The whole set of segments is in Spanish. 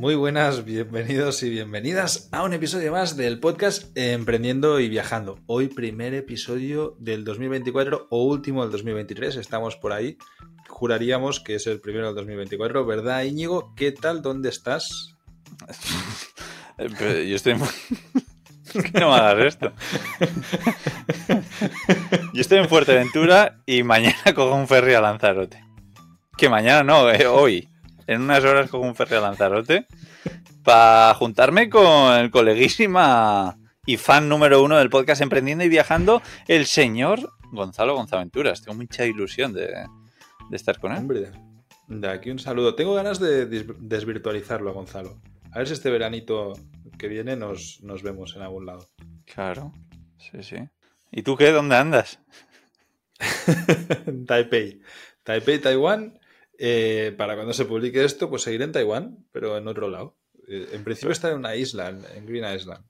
Muy buenas, bienvenidos y bienvenidas a un episodio más del podcast Emprendiendo y Viajando. Hoy primer episodio del 2024 o último del 2023, estamos por ahí. Juraríamos que es el primero del 2024, ¿verdad Íñigo? ¿Qué tal? ¿Dónde estás? Yo estoy... no me esto. Yo estoy en Fuerteventura y mañana cojo un ferry a Lanzarote. Que mañana no, eh, hoy en unas horas con un ferry a Lanzarote para juntarme con el coleguísima y fan número uno del podcast Emprendiendo y Viajando, el señor Gonzalo Gonzaventuras. Tengo mucha ilusión de, estar con él. Hombre, de aquí un saludo. Tengo ganas de desvirtualizarlo, Gonzalo. A ver si este veranito que viene nos, nos vemos en algún lado. Claro, sí, sí. ¿Y tú qué? ¿Dónde andas? Taipei. Taipei, Taiwán eh, para cuando se publique esto, pues seguiré en Taiwán, pero en otro lado. Eh, en principio está en una isla, en Green Island.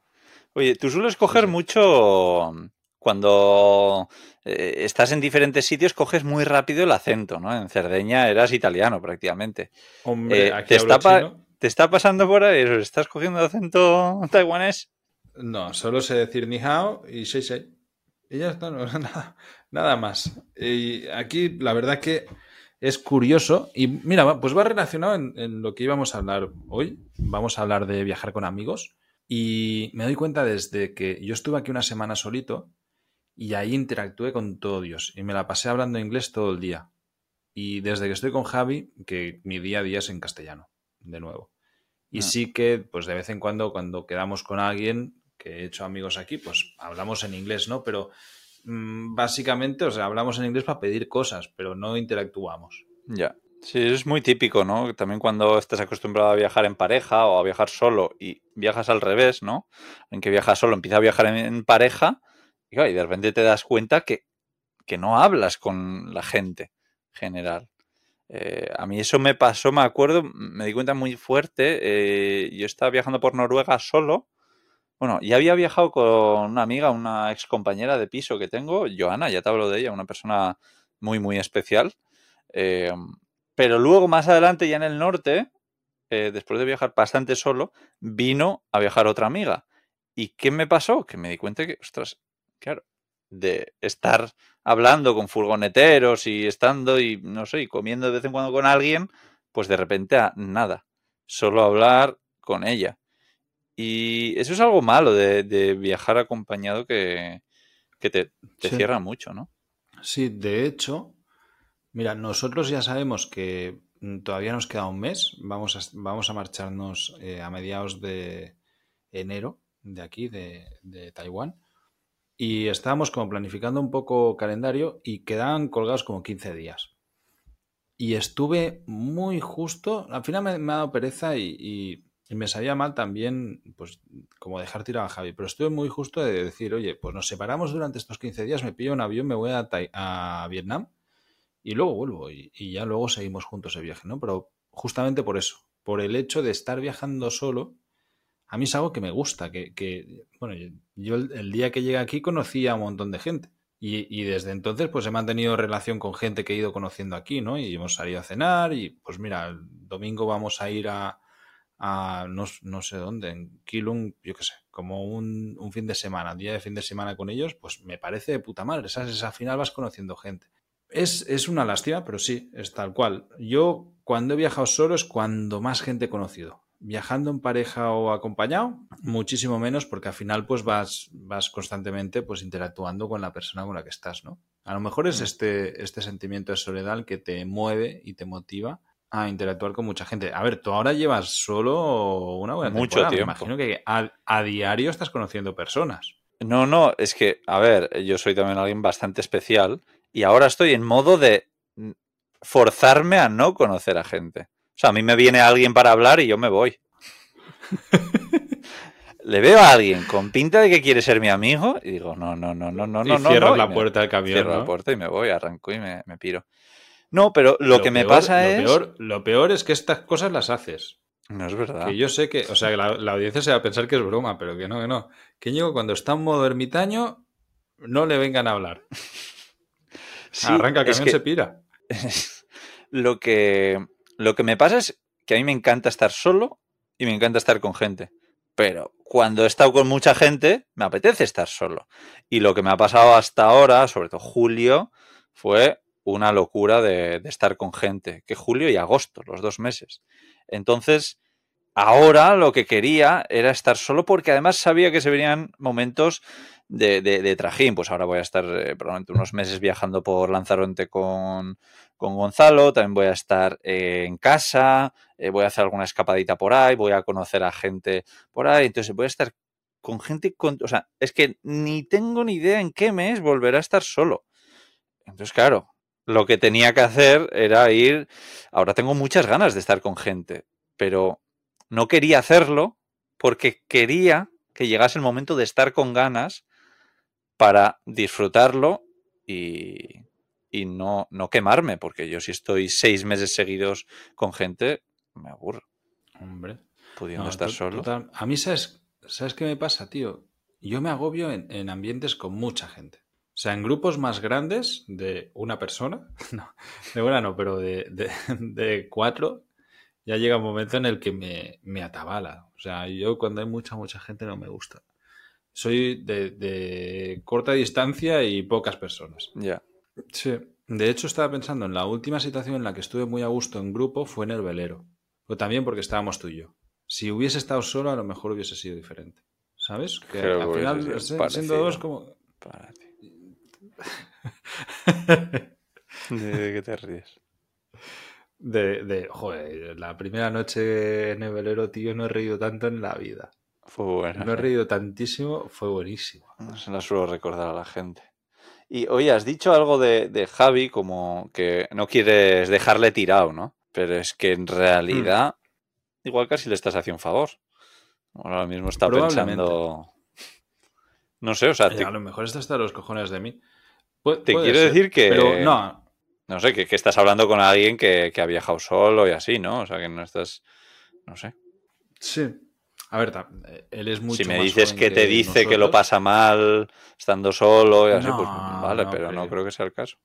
Oye, tú sueles coger mucho cuando eh, estás en diferentes sitios, coges muy rápido el acento, ¿no? En Cerdeña eras italiano prácticamente. Hombre, ¿te, está ¿Te está pasando por ahí? ¿Estás cogiendo acento taiwanés? No, solo sé decir ni hao y sei sei. Y ya está, no, nada, nada más. Y aquí la verdad que es curioso y mira, pues va relacionado en, lo que íbamos a hablar hoy. Vamos a hablar de viajar con amigos y me doy cuenta desde que yo estuve aquí una semana solito y ahí interactué con todo Dios y me la pasé hablando inglés todo el día. Y desde que estoy con Javi, que mi día a día es en castellano, de nuevo. Y ah. sí que, pues de vez en cuando, cuando quedamos con alguien, que he hecho amigos aquí, pues hablamos en inglés, ¿no? Pero básicamente, o sea, hablamos en inglés para pedir cosas, pero no interactuamos. Ya. Sí, es muy típico, ¿no? También cuando estás acostumbrado a viajar en pareja o a viajar solo y viajas al revés, ¿no? En que viajas solo, empieza a viajar en, pareja y, de repente te das cuenta que, que no hablas con la gente general. Eh, a mí eso me pasó, me acuerdo, me di cuenta muy fuerte. Eh, yo estaba viajando por Noruega solo bueno, ya había viajado con una amiga, una ex compañera de piso que tengo, Joana, ya te hablo de ella, una persona muy, muy especial. Eh, pero luego, más adelante, ya en el norte, eh, después de viajar bastante solo, vino a viajar otra amiga. ¿Y qué me pasó? Que me di cuenta que, ostras, claro, de estar hablando con furgoneteros y estando y, no sé, y comiendo de vez en cuando con alguien, pues de repente a nada, solo hablar con ella. Y eso es algo malo de, viajar acompañado que, te, cierra mucho, ¿no? Sí, de hecho, mira, nosotros ya sabemos que todavía nos queda un mes, vamos a, vamos a marcharnos eh, a mediados de enero de aquí, de, de Taiwán, y estábamos como planificando un poco calendario y quedaban colgados como 15 días. Y estuve muy justo, al final me, me ha dado pereza y y me sabía mal también, pues, como dejar tirado a Javi. Pero estuve muy justo de decir, oye, pues nos separamos durante estos 15 días, me pillo un avión, me voy a, a Vietnam y luego vuelvo. Y, ya luego seguimos juntos el viaje, ¿no? Pero justamente por eso, por el hecho de estar viajando solo, a mí es algo que me gusta. Que, bueno, yo el, día que llegué aquí conocí a un montón de gente. Y, y, desde entonces, pues he mantenido relación con gente que he ido conociendo aquí, ¿no? Y hemos salido a cenar y, pues mira, el domingo vamos a ir a a no, sé dónde, en Kilung, yo qué sé, como un, fin de semana, día de fin de semana con ellos, pues me parece de puta madre, ¿sabes? Al final vas conociendo gente. Es, es una lástima, pero sí, es tal cual. Yo cuando he viajado solo es cuando más gente he conocido. Viajando en pareja o acompañado, muchísimo menos, porque al final pues vas, vas constantemente pues interactuando con la persona con la que estás, ¿no? A lo mejor es mm. este, este sentimiento de soledad el que te mueve y te motiva a interactuar con mucha gente. A ver, tú ahora llevas solo una buena Mucho tiempo. Me imagino que a, diario estás conociendo personas. No, no, es que, a ver, yo soy también alguien bastante especial y ahora estoy en modo de forzarme a no conocer a gente. O sea, a mí me viene alguien para hablar y yo me voy. Le veo a alguien con pinta de que quiere ser mi amigo y digo, no, no, no, no, no, no. Cierras la puerta del camión. Cierro la puerta y me voy, arranco y me piro. No, pero lo, que me pasa es. lo peor es que estas cosas las haces. No es verdad. Que yo sé que, o sea, que la, audiencia se va a pensar que es broma, pero que no, que no. Que yo cuando está en modo ermitaño, no le vengan a hablar. Arranca el camión se pira. lo que, lo que me pasa es que a mí me encanta estar solo y me encanta estar con gente. Pero cuando he estado con mucha gente, me apetece estar solo. Y lo que me ha pasado hasta ahora, sobre todo julio, fue una locura de, estar con gente. Que julio y agosto, los dos meses. Entonces, ahora lo que quería era estar solo porque además sabía que se venían momentos de, de, de trajín. Pues ahora voy a estar eh, probablemente unos meses viajando por Lanzarote con, con Gonzalo, también voy a estar eh, en casa, eh, voy a hacer alguna escapadita por ahí, voy a conocer a gente por ahí, entonces voy a estar con gente, con, o sea, es que ni tengo ni idea en qué mes volverá a estar solo. Entonces, claro, lo que tenía que hacer era ir, ahora tengo muchas ganas de estar con gente, pero no quería hacerlo porque quería que llegase el momento de estar con ganas para disfrutarlo y, y no, no quemarme, porque yo si estoy seis meses seguidos con gente, me aburro. Hombre. Pudiendo No, estar solo. total- A mí, ¿sabes, ¿sabes qué me pasa, tío? Yo me agobio en, en ambientes con mucha gente. O sea, en grupos más grandes de una persona, no, de una no, pero de, de- de cuatro, ya llega un momento en el que me, me atabala. O sea, yo cuando hay mucha, mucha gente no me gusta. Soy de, de corta distancia y pocas personas. Ya. Sí. De hecho, estaba pensando en la última situación en la que estuve muy a gusto en grupo fue en el velero. O también porque estábamos tú y yo. Si hubiese estado solo, a lo mejor hubiese sido diferente. ¿Sabes? Que Creo al final, siendo dos, como. Para ti. ¿De qué te ríes? De, de, joder, la primera noche en el velero, tío, no he reído tanto en la vida. Fue bueno. No he reído tantísimo, fue buenísimo. No se la suelo recordar a la gente. Y oye, has dicho algo de, de Javi como que no quieres dejarle tirado, ¿no? Pero es que en realidad, igual casi le estás haciendo un favor. Ahora mismo está pensando. No sé, o sea, Eh, te, a lo mejor está hasta los cojones de mí. Pu- te quiero ser, decir que. Pero no, No sé, que, que estás hablando con alguien que, que ha viajado solo y así, ¿no? O sea, que no estás. No sé. sí. A ver, eh, él es mucho si me dices que te dice que lo pasa mal estando solo y así, pues vale, no pero no creo. que sea el caso.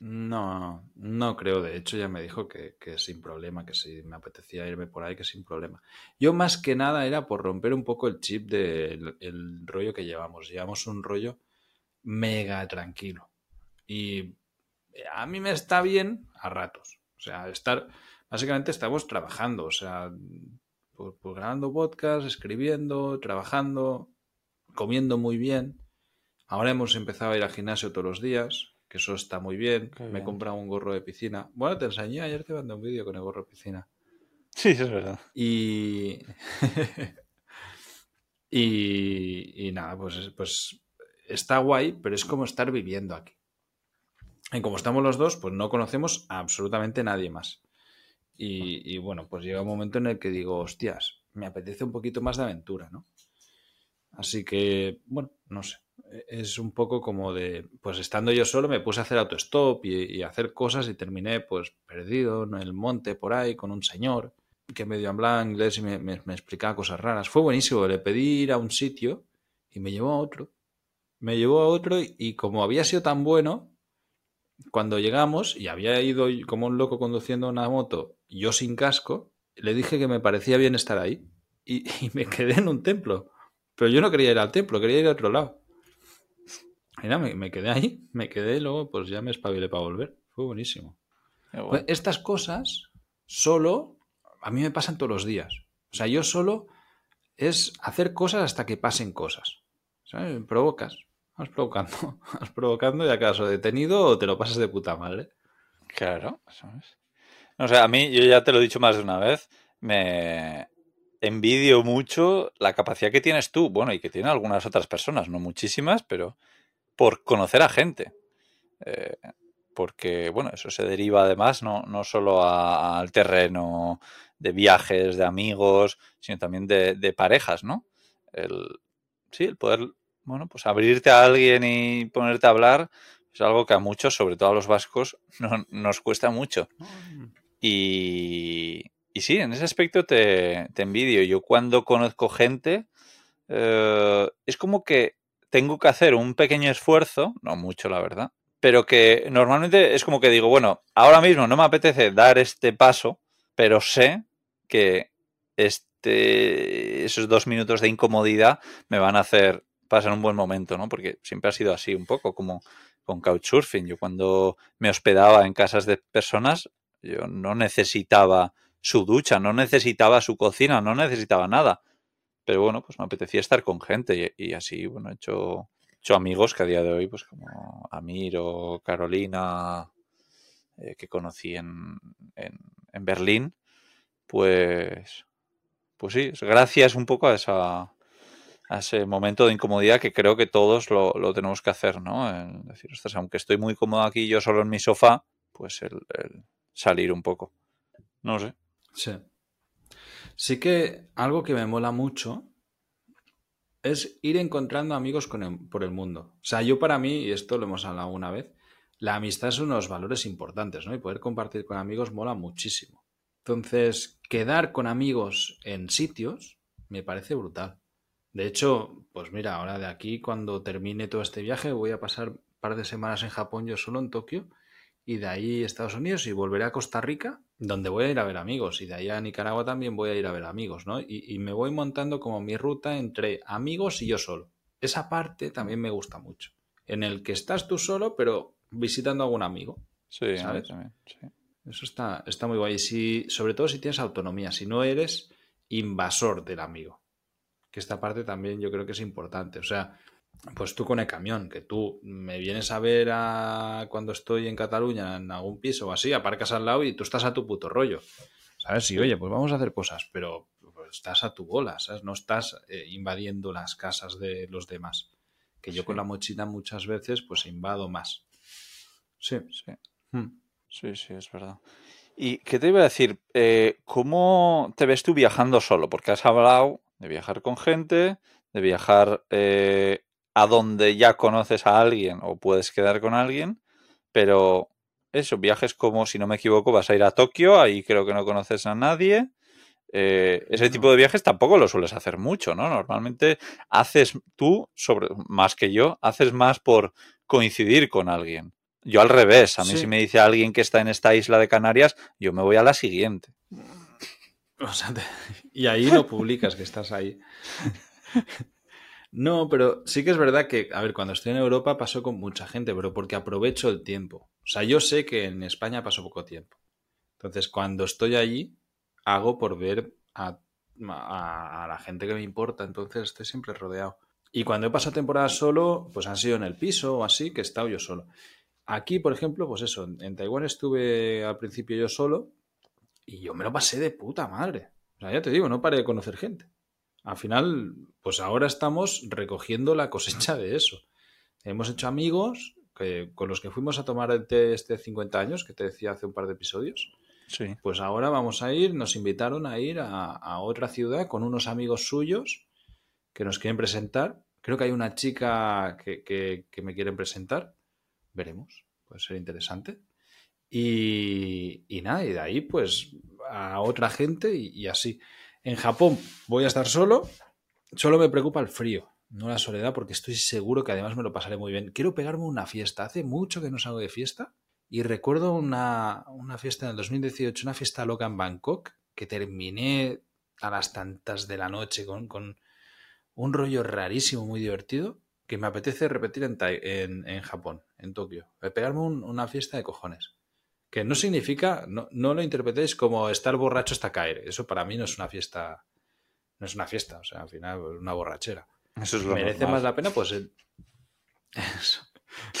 No, no creo. De hecho, ya me dijo que, que sin problema, que si me apetecía irme por ahí, que sin problema. Yo más que nada era por romper un poco el chip del el rollo que llevamos. Llevamos un rollo mega tranquilo. Y a mí me está bien a ratos. O sea, estar, básicamente estamos trabajando. O sea, pues, pues grabando podcast, escribiendo, trabajando, comiendo muy bien. Ahora hemos empezado a ir al gimnasio todos los días, que eso está muy bien. Qué Me he comprado un gorro de piscina. Bueno, te enseñé, ayer te mandé un vídeo con el gorro de piscina. Sí, es verdad. Y. y, y nada, pues, pues está guay, pero es como estar viviendo aquí. Y como estamos los dos, pues no conocemos a absolutamente nadie más. Y, bueno, pues llega un momento en el que digo, hostias, me apetece un poquito más de aventura, ¿no? Así que, bueno, no sé. Es un poco como de, pues estando yo solo me puse a hacer autostop y, y hacer cosas y terminé pues perdido en el monte por ahí con un señor que medio hablaba inglés y me explicaba cosas raras. Fue buenísimo, le pedí ir a un sitio y me llevó a otro. Me llevó a otro y, y como había sido tan bueno, cuando llegamos y había ido como un loco conduciendo una moto, yo sin casco, le dije que me parecía bien estar ahí y, y me quedé en un templo. Pero yo no quería ir al templo, quería ir a otro lado. Y nada, me, me quedé ahí, me quedé y luego pues ya me espabilé para volver. Fue buenísimo. Pues estas cosas solo a mí me pasan todos los días. O sea, yo solo es hacer cosas hasta que pasen cosas. ¿Sabes? Provocas. Vas provocando. Vas provocando y acaso detenido o te lo pasas de puta madre. Claro, eso es. O sea, a mí, yo ya te lo he dicho más de una vez, me envidio mucho la capacidad que tienes tú, bueno, y que tienen algunas otras personas, no muchísimas, pero por conocer a gente. Eh, porque, bueno, eso se deriva además no, no solo al terreno de viajes, de amigos, sino también de, de parejas, ¿no? El, sí, el poder, bueno, pues abrirte a alguien y ponerte a hablar es algo que a muchos, sobre todo a los vascos, no- nos cuesta mucho. Y, y sí, en ese aspecto te, te envidio. Yo cuando conozco gente, eh, es como que tengo que hacer un pequeño esfuerzo, no mucho la verdad, pero que normalmente es como que digo, bueno, ahora mismo no me apetece dar este paso, pero sé que este, esos dos minutos de incomodidad me van a hacer pasar un buen momento, ¿no? Porque siempre ha sido así, un poco como con Couchsurfing. Yo cuando me hospedaba en casas de personas, yo no necesitaba su ducha, no necesitaba su cocina, no necesitaba nada. Pero bueno, pues me apetecía estar con gente y, así, bueno, he hecho, hecho, amigos que a día de hoy, pues como Amir o Carolina, eh, que conocí en, en, Berlín, pues, pues sí, gracias un poco a esa, a ese momento de incomodidad que creo que todos lo, tenemos que hacer, ¿no? decir, aunque estoy muy cómodo aquí yo solo en mi sofá, pues el, salir un poco. No sé. Sí. Sí que algo que me mola mucho es ir encontrando amigos por el mundo. O sea, yo para mí, y esto lo hemos hablado una vez, la amistad es unos valores importantes, ¿no? Y poder compartir con amigos mola muchísimo. Entonces, quedar con amigos en sitios me parece brutal. De hecho, pues mira, ahora de aquí, cuando termine todo este viaje, voy a pasar un par de semanas en Japón, yo solo en Tokio, y de ahí Estados Unidos, y volveré a Costa Rica, donde voy a ir a ver amigos, y de ahí a Nicaragua también voy a ir a ver amigos, ¿no? Y, y me voy montando como mi ruta entre amigos y yo solo. Esa parte también me gusta mucho, en el que estás tú solo, pero visitando a algún amigo. Sí, ¿sabes? También, sí. Eso está, está muy guay. Si, sobre todo si tienes autonomía, si no eres invasor del amigo que esta parte también yo creo que es importante. O sea, pues tú con el camión, que tú me vienes a ver a cuando estoy en Cataluña en algún piso o así, aparcas al lado y tú estás a tu puto rollo. ¿Sabes? Sí, oye, pues vamos a hacer cosas, pero estás a tu bola, ¿sabes? No estás eh, invadiendo las casas de los demás. Que yo con la mochila muchas veces pues invado más. Sí, sí. Hmm. Sí, sí, es verdad. ¿Y qué te iba a decir? Eh, ¿Cómo te ves tú viajando solo? Porque has hablado de viajar con gente, de viajar eh, a donde ya conoces a alguien o puedes quedar con alguien, pero eso, viajes como, si no me equivoco, vas a ir a Tokio, ahí creo que no conoces a nadie. Eh, ese tipo de viajes tampoco lo sueles hacer mucho, ¿no? Normalmente haces tú, sobre, más que yo, haces más por coincidir con alguien. Yo al revés, a mí si me dice alguien que está en esta isla de Canarias, yo me voy a la siguiente. y ahí no publicas que estás ahí. No, pero sí que es verdad que, a ver, cuando estoy en Europa paso con mucha gente, pero porque aprovecho el tiempo. O sea, yo sé que en España paso poco tiempo. Entonces, cuando estoy allí, hago por ver a, la gente que me importa. Entonces, estoy siempre rodeado. Y cuando he pasado temporadas solo, pues han sido en el piso o así, que he estado yo solo. Aquí, por ejemplo, pues eso, en Taiwán estuve al principio yo solo y yo me lo pasé de puta madre. O sea, ya te digo, no paré de conocer gente. Al final, pues ahora estamos recogiendo la cosecha de eso. Hemos hecho amigos que, con los que fuimos a tomar el té este 50 años, que te decía hace un par de episodios. Sí. Pues ahora vamos a ir, nos invitaron a ir a, otra ciudad con unos amigos suyos que nos quieren presentar. Creo que hay una chica que, que me quieren presentar. Veremos, puede ser interesante. Y, nada, y de ahí pues a otra gente y, así. En Japón voy a estar solo, solo me preocupa el frío, no la soledad, porque estoy seguro que además me lo pasaré muy bien. Quiero pegarme una fiesta, hace mucho que no salgo de fiesta y recuerdo una, fiesta en el 2018, una fiesta loca en Bangkok, que terminé a las tantas de la noche con, con un rollo rarísimo, muy divertido, que me apetece repetir en, en, Japón, en Tokio. Pegarme una fiesta de cojones. Que no significa, no, lo interpretéis como estar borracho hasta caer. Eso para mí no es una fiesta. No es una fiesta, o sea, al final es una borrachera. Eso es lo ¿Merece más la pena? Pues eso.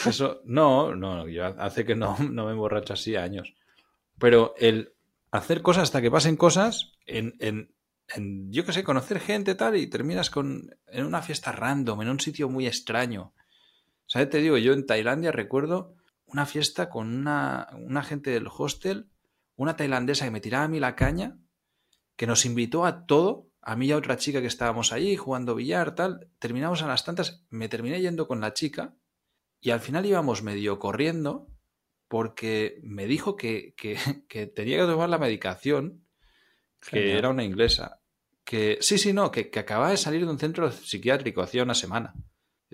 Eso, no, no, yo hace que no, no me emborracho así años. Pero el hacer cosas hasta que pasen cosas, en, en, en yo qué sé, conocer gente tal y terminas con en una fiesta random, en un sitio muy extraño. ¿Sabes? Te digo, yo en Tailandia recuerdo una fiesta con una, una gente del hostel, una tailandesa que me tiraba a mí la caña, que nos invitó a todo, a mí y a otra chica que estábamos allí jugando billar, tal. Terminamos a las tantas, me terminé yendo con la chica y al final íbamos medio corriendo porque me dijo que, que, tenía que tomar la medicación, que era una inglesa. Que sí, sí, no, que, que acababa de salir de un centro psiquiátrico hacía una semana.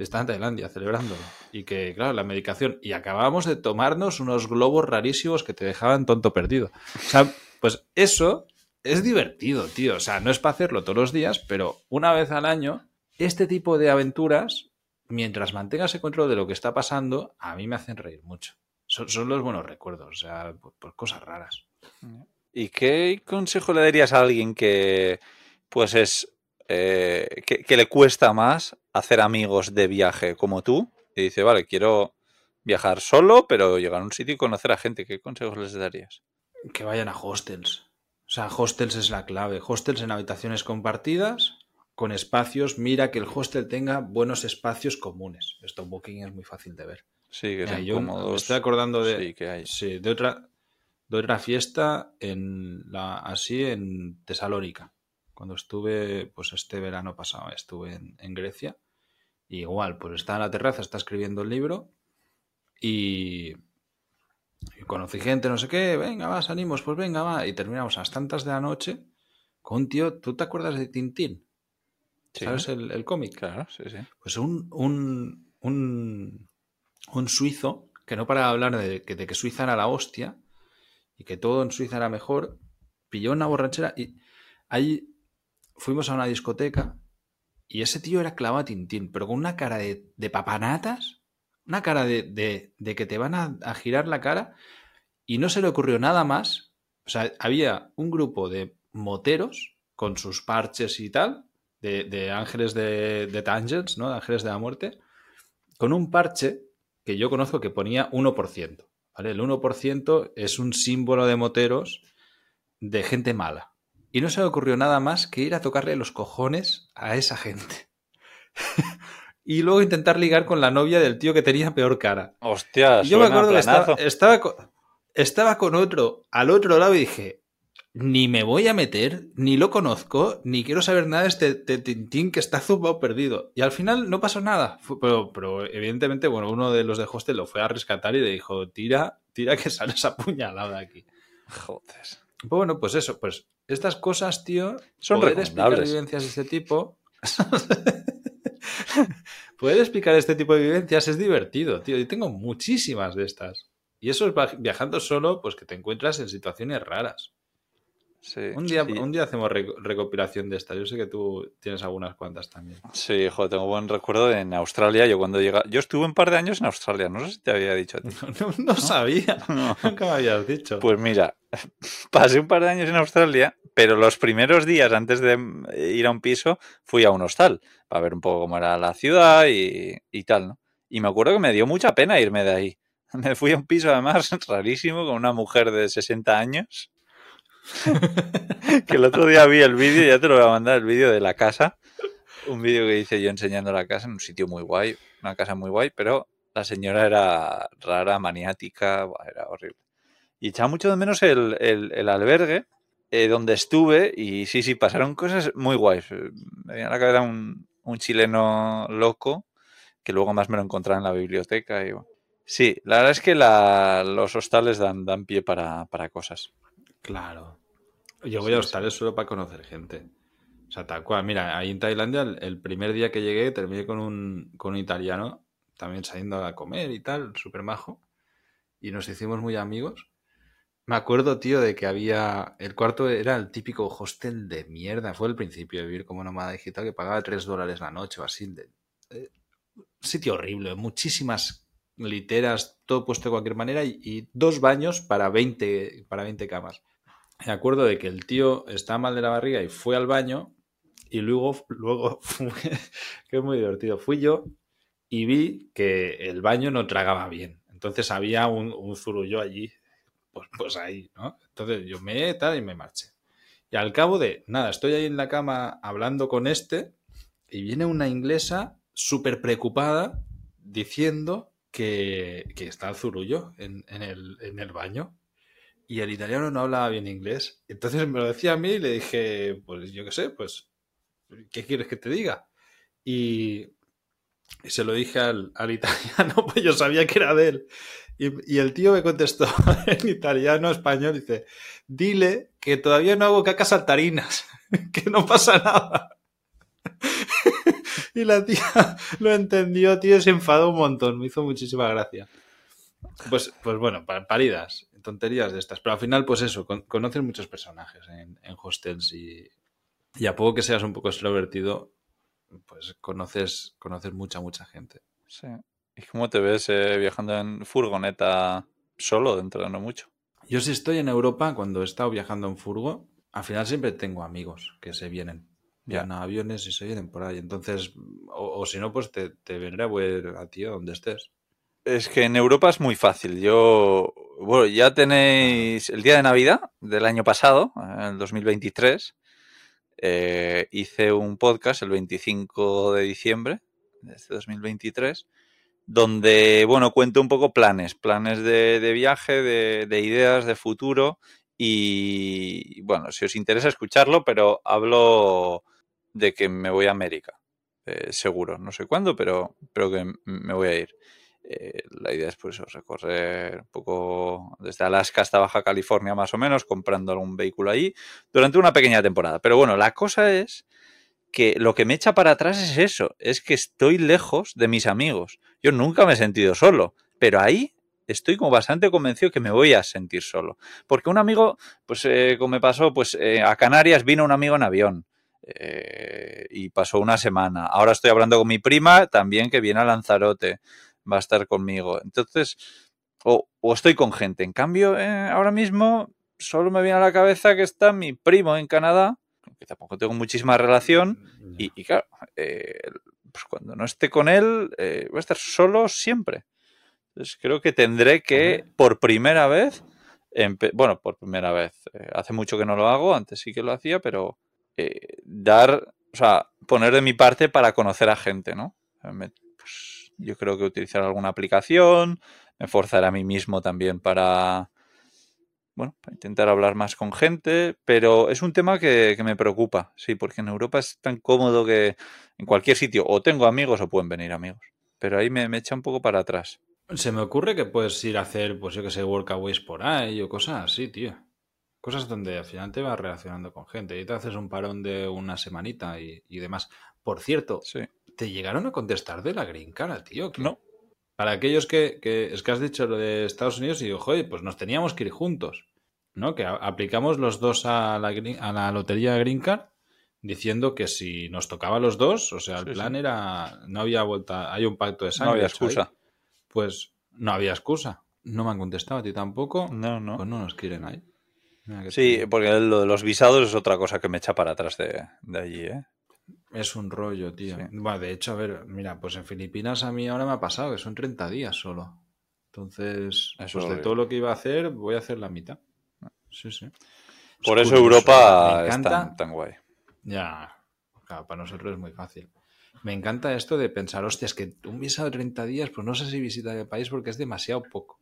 Está en Tailandia celebrándolo. Y que, claro, la medicación. Y acabábamos de tomarnos unos globos rarísimos que te dejaban tonto perdido. O sea, pues eso es divertido, tío. O sea, no es para hacerlo todos los días, pero una vez al año, este tipo de aventuras, mientras mantengas el control de lo que está pasando, a mí me hacen reír mucho. Son, son los buenos recuerdos, o sea, por, cosas raras. ¿Y qué consejo le darías a alguien que, pues es, eh, que le cuesta más hacer amigos de viaje como tú? Y dice, vale, quiero viajar solo, pero llegar a un sitio y conocer a gente. ¿Qué consejos les darías? Que vayan a hostels. O sea, hostels es la clave. Hostels en habitaciones compartidas, con espacios. Mira que el hostel tenga buenos espacios comunes. Esto en Booking es muy fácil de ver. Sí, que Mira, sean yo me estoy acordando de, Sí, que hay. sí, de otra de otra fiesta en la así en Tesalónica. Cuando estuve, pues este verano pasado, estuve en, en Grecia. Y igual, pues está en la terraza, está escribiendo el libro y, y conocí gente, no sé qué, venga, va, salimos, pues venga, va. Y terminamos a las tantas de la noche con un tío, ¿tú te acuerdas de Tintín? Sí, ¿Sabes el, el cómic? Claro, sí, sí. Pues un, un, un, un suizo que no para de hablar de que, de que Suiza era la hostia y que todo en Suiza era mejor, pilló una borrachera y ahí fuimos a una discoteca y ese tío era clavado a Tintín, pero con una cara de, de papanatas, una cara de, de- que te van a, a girar la cara y no se le ocurrió nada más. O sea, había un grupo de moteros con sus parches y tal, de, ángeles de, de Tangents, ¿no? De ángeles de la muerte, con un parche que yo conozco que ponía 1%. ¿vale? El 1% es un símbolo de moteros de gente mala. Y no se le ocurrió nada más que ir a tocarle los cojones a esa gente. y luego intentar ligar con la novia del tío que tenía peor cara. Hostia, Y yo me acuerdo que estaba, estaba, co- estaba con otro al otro lado y dije, ni me voy a meter, ni lo conozco, ni quiero saber nada de este de Tintín que está zumbado perdido. Y al final no pasó nada. Fue- pero, pero evidentemente, bueno, uno de los de hostel lo fue a rescatar y le dijo, tira, tira que sales apuñalada aquí. Joder. Pues bueno, pues eso, pues estas cosas, tío, Son poder explicar vivencias de este tipo. poder explicar este tipo de vivencias es divertido, tío. Y tengo muchísimas de estas. Y eso es viajando solo, pues que te encuentras en situaciones raras. Sí, Un día, sí. un día hacemos re- recopilación de estas. Yo sé que tú tienes algunas cuantas también. Sí, joder, tengo buen recuerdo en Australia. Yo cuando llega, yo estuve un par de años en Australia, no sé si te había dicho a ti. No, no- no sabía. Nunca me habías dicho. Pues mira, pasé un par de años en Australia, pero los primeros días antes de ir a un piso fui a un hostal para ver un poco cómo era la ciudad y, y tal, ¿no? Y me acuerdo que me dio mucha pena irme de ahí. Me fui a un piso además rarísimo con una mujer de 60 años. que el otro día vi el vídeo, ya te lo voy a mandar, el vídeo de la casa. Un vídeo que hice yo enseñando la casa en un sitio muy guay, una casa muy guay, pero la señora era rara, maniática, era horrible. Y echaba mucho de menos el, el- albergue eh, donde estuve y sí, sí, pasaron cosas muy guays. Me viene a la un, un chileno loco que luego más me lo encontraba en la biblioteca. Y. Sí, la verdad es que los hostales dan, dan pie para, para cosas. Claro. Yo voy Sí, a hostales solo para conocer gente. O sea, tal cual. Mira, ahí en Tailandia, el, el primer día que llegué, terminé con un, con un italiano, también saliendo a comer y tal, súper majo. Y nos hicimos muy amigos. Me acuerdo, tío, de que había. El cuarto era el típico hostel de mierda. Fue el principio de vivir como nómada digital que pagaba 3 dólares la noche o así. de- eh, sitio horrible. Muchísimas literas, todo puesto de cualquier manera y, dos baños para 20, para 20 camas. Me acuerdo de que el tío estaba mal de la barriga y fue al baño y luego, luego que es muy divertido, fui yo y vi que el baño no tragaba bien. Entonces había un, un zurullo allí, pues, pues ahí, ¿no? Entonces yo me tal y me marché. Y al cabo de, nada, estoy ahí en la cama hablando con este y viene una inglesa súper preocupada diciendo que, está el zurullo en, el, baño y el italiano no hablaba bien inglés. Entonces me lo decía a mí y le dije, pues yo qué sé, pues, ¿qué quieres que te diga? Y, se lo dije al, al italiano, pues yo sabía que era de él. Y, y el tío me contestó en italiano, español, dice, dile que todavía no hago cacas saltarinas, que no pasa nada. Y la tía lo entendió, tío, se enfadó un montón, me hizo muchísima gracia. Pues, pues bueno, paridas, tonterías de estas. Pero al final, pues eso, conoces muchos personajes en, hostels y, y, a poco que seas un poco extrovertido, pues conoces, conoces mucha, mucha gente. Sí. ¿Y cómo te ves eh, viajando en furgoneta solo dentro de no mucho? Yo si estoy en Europa, cuando he estado viajando en furgo, al final siempre tengo amigos que se vienen. Vienen a aviones y se vienen por ahí. Entonces, o, si no, pues te, te vendré a ver a ti donde estés. Es que en Europa es muy fácil. Yo, bueno, ya tenéis el día de Navidad del año pasado, el 2023. Eh, hice un podcast el 25 de diciembre de este 2023 donde, bueno, cuento un poco planes, planes de, viaje, de, ideas, de futuro y, bueno, si os interesa escucharlo, pero hablo de que me voy a América, eh, seguro, no sé cuándo, pero, pero que me voy a ir. Eh, la idea es pues recorrer un poco desde Alaska hasta Baja California más o menos, comprando algún vehículo ahí durante una pequeña temporada. Pero bueno, la cosa es que lo que me echa para atrás es eso, es que estoy lejos de mis amigos. Yo nunca me he sentido solo, pero ahí estoy como bastante convencido que me voy a sentir solo. Porque un amigo, pues eh, como me pasó, pues a Canarias vino un amigo en avión eh, y pasó una semana. Ahora estoy hablando con mi prima también que viene a Lanzarote, va a estar conmigo. Entonces, o, o estoy con gente. En cambio, ahora mismo solo me viene a la cabeza que está mi primo en Canadá que tampoco tengo muchísima relación, y, claro, eh, pues cuando no esté con él, eh, voy a estar solo siempre. Entonces creo que tendré que, por primera vez, bueno, por primera vez, eh, hace mucho que no lo hago, antes sí que lo hacía, pero dar, o sea, poner de mi parte para conocer a gente, ¿no? Pues, yo creo que utilizar alguna aplicación, me forzar a mí mismo también para bueno, para intentar hablar más con gente, pero es un tema que, me preocupa, sí, porque en Europa es tan cómodo que en cualquier sitio o tengo amigos o pueden venir amigos, pero ahí me, echa un poco para atrás. Se me ocurre que puedes ir a hacer, pues yo que sé, workaways por ahí o cosas así, tío. Cosas donde al final te vas relacionando con gente y te haces un parón de una semanita y, demás. Por cierto, ¿te llegaron a contestar de la green cara, tío? No. Para aquellos que, que, es que has dicho lo de Estados Unidos y digo, joder, pues nos teníamos que ir juntos. ¿no? Que aplicamos los dos a la, a la lotería Green Card diciendo que si nos tocaba los dos, o sea, el plan era, no había vuelta, hay un pacto de sangre. No había excusa. pues no había excusa. No me han contestado a ti tampoco. No, no. Pues no nos quieren ahí. Sí, porque lo de los visados es otra cosa que me echa para atrás de, allí, ¿eh? Es un rollo, tío. Bueno, de hecho, a ver, mira, pues en Filipinas a mí ahora me ha pasado que son 30 días solo. Entonces, pues de todo lo que iba a hacer, voy a hacer la mitad. Sí, sí. Por eso Europa es tan, guay. Ya, claro, para nosotros es muy fácil. Me encanta esto de pensar, hostia, es que un visado de 30 días, pues no sé si visita el país porque es demasiado poco.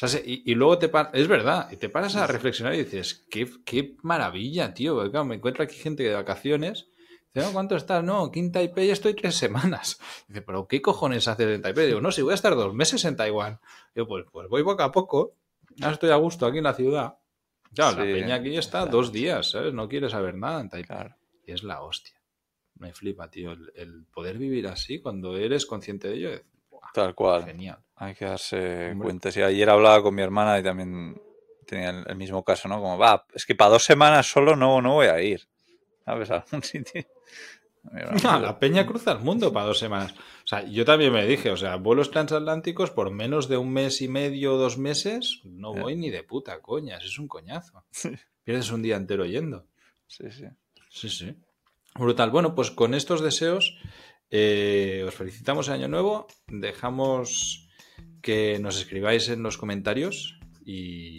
O sea, y, luego te paras, es verdad, y te paras a reflexionar y dices, qué, qué maravilla, tío. me encuentro aquí gente de vacaciones. Dice, ¿cuánto estás? No, aquí en Taipei estoy tres semanas. Dice, ¿pero qué cojones haces en Taipei? Digo, no, si voy a estar dos meses en Taiwán. Digo, pues, pues voy poco a poco. Ya estoy a gusto aquí en la ciudad. Claro, la peña aquí está dos días, ¿sabes? No quiere saber nada en Taipei. Y es la hostia. Me flipa, tío. El, poder vivir así cuando eres consciente de ello. Tal cual. Genial. Hay que darse cuenta. Sí, ayer hablaba con mi hermana y también tenía el, mismo caso, ¿no? Como, va, es que para dos semanas solo no, no voy a ir. ¿Sabes? A algún sitio. la peña cruza el mundo para dos semanas. O sea, yo también me dije, o sea, vuelos transatlánticos por menos de un mes y medio o dos meses, no voy ni de puta coñas, es un coñazo. Pierdes un día entero yendo. Sí, sí. Sí, sí. Brutal. Bueno, pues con estos deseos eh, os felicitamos el año nuevo. Dejamos que nos escribáis en los comentarios y,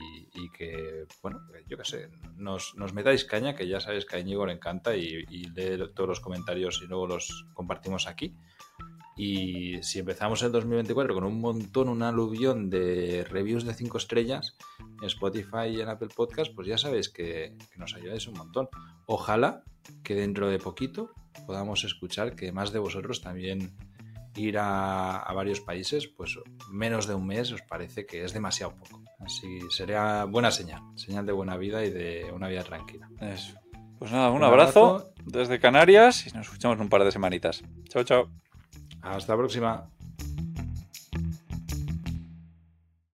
que, bueno, yo qué sé, nos, metáis caña, que ya sabéis que a Íñigo le encanta y, y lee todos los comentarios y luego los compartimos aquí. Y si empezamos el 2024 con un montón, un aluvión de reviews de 5 estrellas en Spotify y en Apple Podcast, pues ya sabéis que, nos ayudáis un montón. Ojalá que dentro de poquito podamos escuchar que más de vosotros también ir a, varios países, pues menos de un mes os parece que es demasiado poco. Así sería buena señal, señal de buena vida y de una vida tranquila. Eso. Pues nada, un, abrazo, desde Canarias y nos escuchamos en un par de semanitas. Chao, chao. Hasta la próxima.